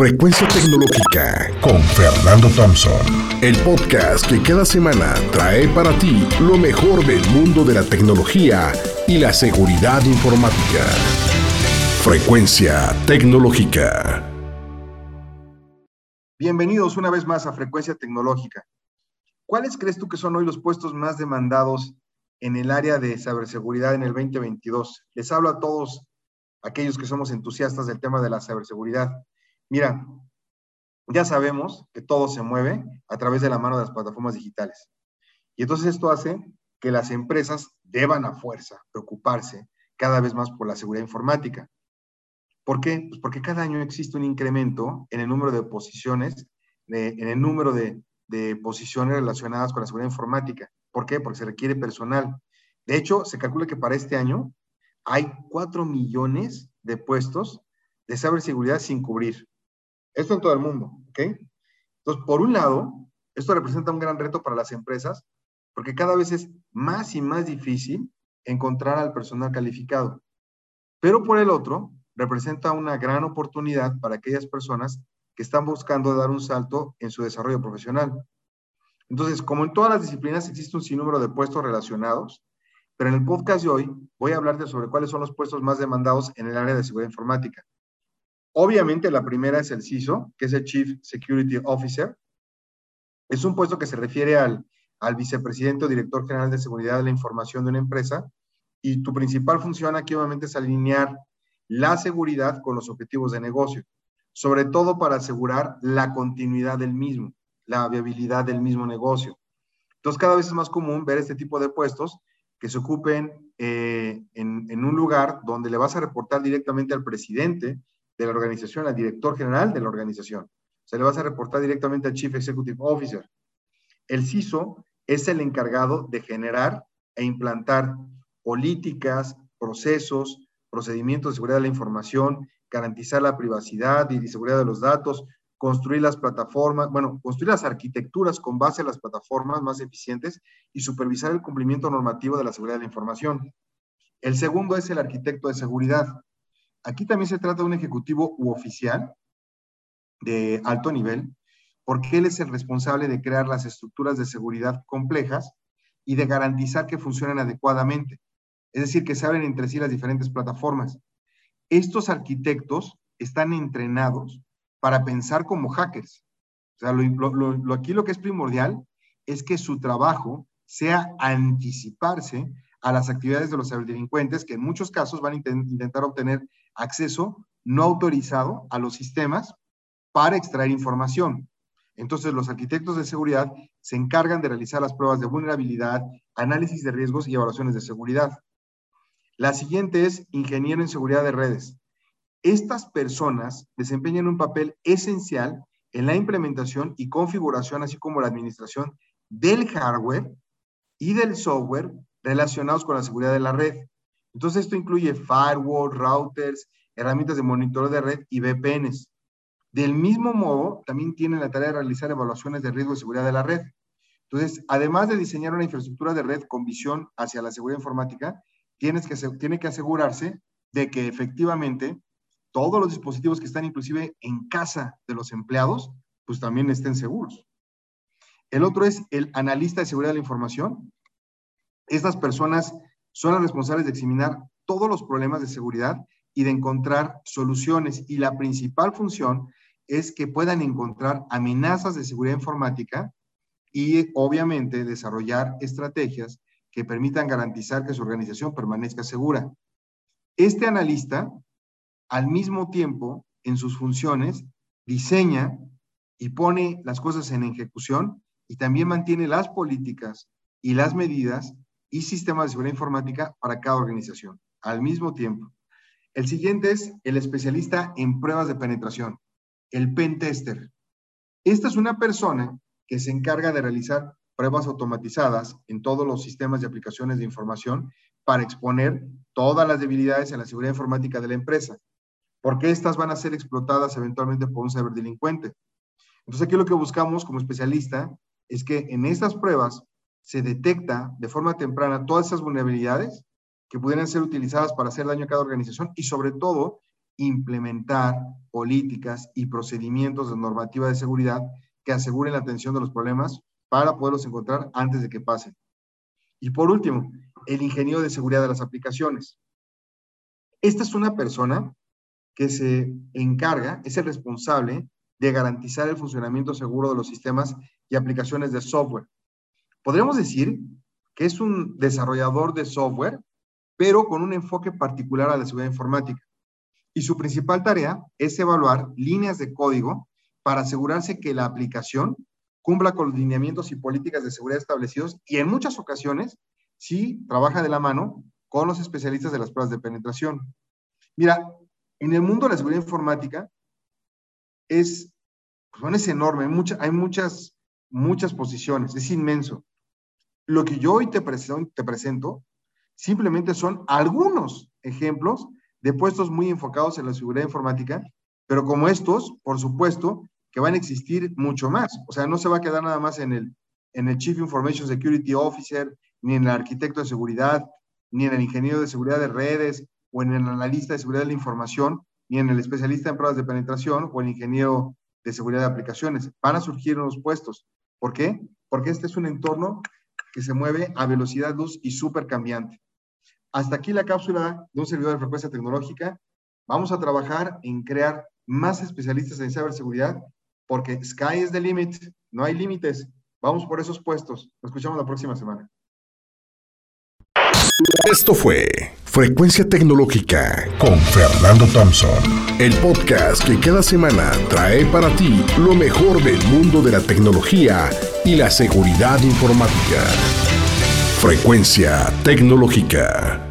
Frecuencia Tecnológica con Fernando Thompson. El podcast que cada semana trae para ti lo mejor del mundo de la tecnología y la seguridad informática. Frecuencia Tecnológica. Bienvenidos una vez más a Frecuencia Tecnológica. ¿Cuáles crees tú que son hoy los puestos más demandados en el área de ciberseguridad en el 2022? Les hablo a todos aquellos que somos entusiastas del tema de la ciberseguridad. Mira, ya sabemos que todo se mueve a través de la mano de las plataformas digitales. Y entonces esto hace que las empresas deban a fuerza preocuparse cada vez más por la seguridad informática. ¿Por qué? Pues porque cada año existe un incremento en el número de posiciones, en el número de, posiciones relacionadas con la seguridad informática. ¿Por qué? Porque se requiere personal. De hecho, se calcula que para este año hay 4 millones de puestos de ciberseguridad sin cubrir. Esto en todo el mundo, ¿ok? Entonces, por un lado, esto representa un gran reto para las empresas porque cada vez es más y más difícil encontrar al personal calificado. Pero por el otro, representa una gran oportunidad para aquellas personas que están buscando dar un salto en su desarrollo profesional. Entonces, como en todas las disciplinas existe un sinnúmero de puestos relacionados, pero en el podcast de hoy voy a hablarte sobre cuáles son los puestos más demandados en el área de seguridad informática. Obviamente la primera es el CISO, que es el Chief Security Officer. Es un puesto que se refiere al, al vicepresidente o director general de seguridad de la información de una empresa y tu principal función aquí obviamente es alinear la seguridad con los objetivos de negocio, sobre todo para asegurar la continuidad del mismo, la viabilidad del mismo negocio. Entonces cada vez es más común ver este tipo de puestos que se ocupen eh, en, en, un lugar donde le vas a reportar directamente al presidente de la organización, al director general de la organización. Se le vas a reportar directamente al Chief Executive Officer. El CISO es el encargado de generar e implantar políticas, procesos, procedimientos de seguridad de la información, garantizar la privacidad y seguridad de los datos, construir las plataformas, bueno, construir las arquitecturas con base a las plataformas más eficientes y supervisar el cumplimiento normativo de la seguridad de la información. El segundo es el arquitecto de seguridad. Aquí también se trata de un ejecutivo u oficial de alto nivel, porque él es el responsable de crear las estructuras de seguridad complejas y de garantizar que funcionen adecuadamente, es decir, que se abren entre sí las diferentes plataformas. Estos arquitectos están entrenados para pensar como hackers. O sea, lo, aquí lo que es primordial es que su trabajo sea anticiparse a las actividades de los ciberdelincuentes, que en muchos casos van a intentar obtener acceso no autorizado a los sistemas para extraer información. Entonces, los arquitectos de seguridad se encargan de realizar las pruebas de vulnerabilidad, análisis de riesgos y evaluaciones de seguridad. La siguiente es ingeniero en seguridad de redes. Estas personas desempeñan un papel esencial en la implementación y configuración, así como la administración del hardware y del software relacionados con la seguridad de la red. Entonces, esto incluye firewall, routers, herramientas de monitoreo de red y VPNs. Del mismo modo, también tienen la tarea de realizar evaluaciones de riesgo de seguridad de la red. Entonces, además de diseñar una infraestructura de red con visión hacia la seguridad informática, tienes que, tiene que asegurarse de que efectivamente todos los dispositivos que están inclusive en casa de los empleados, pues también estén seguros. El otro es el analista de seguridad de la información. Estas personas son las responsables de examinar todos los problemas de seguridad y de encontrar soluciones. Y la principal función es que puedan encontrar amenazas de seguridad informática y obviamente desarrollar estrategias que permitan garantizar que su organización permanezca segura. Este analista, al mismo tiempo, en sus funciones, diseña y pone las cosas en ejecución y también mantiene las políticas y las medidas y sistemas de seguridad informática para cada organización al mismo tiempo. El siguiente es el especialista en pruebas de penetración, el pen tester. Esta es una persona que se encarga de realizar pruebas automatizadas en todos los sistemas y aplicaciones de información para exponer todas las debilidades en la seguridad informática de la empresa, porque estas van a ser explotadas eventualmente por un ciberdelincuente. Entonces aquí lo que buscamos como especialista es que en estas pruebas se detecta de forma temprana todas esas vulnerabilidades que pudieran ser utilizadas para hacer daño a cada organización y sobre todo implementar políticas y procedimientos de normativa de seguridad que aseguren la atención de los problemas para poderlos encontrar antes de que pasen. Y por último, el ingeniero de seguridad de las aplicaciones. Esta es una persona que se encarga, es el responsable de garantizar el funcionamiento seguro de los sistemas y aplicaciones de software. Podríamos decir que es un desarrollador de software, pero con un enfoque particular a la seguridad informática. Y su principal tarea es evaluar líneas de código para asegurarse que la aplicación cumpla con los lineamientos y políticas de seguridad establecidos y en muchas ocasiones sí trabaja de la mano con los especialistas de las pruebas de penetración. Mira, en el mundo de la seguridad informática es, pues, es enorme, hay, muchas, muchas posiciones, es inmenso. Lo que yo hoy te te presento simplemente son algunos ejemplos de puestos muy enfocados en la seguridad informática, pero como estos, por supuesto, que van a existir mucho más. O sea, no se va a quedar nada más en el, en el Chief Information Security Officer, ni en el arquitecto de seguridad, ni en el ingeniero de seguridad de redes, o en el analista de seguridad de la información, ni en el especialista en pruebas de penetración, o el ingeniero de seguridad de aplicaciones. Van a surgir nuevos puestos. ¿Por qué? Porque este es un entorno que se mueve a velocidad luz y súper cambiante. Hasta aquí la cápsula de un servidor de frecuencia tecnológica. Vamos a trabajar en crear más especialistas en ciberseguridad porque sky is the limit, no hay límites. Vamos por esos puestos. Nos escuchamos la próxima semana. Esto fue Frecuencia Tecnológica con Fernando Thompson, el podcast que cada semana trae para ti lo mejor del mundo de la tecnología y la seguridad informática. Frecuencia Tecnológica.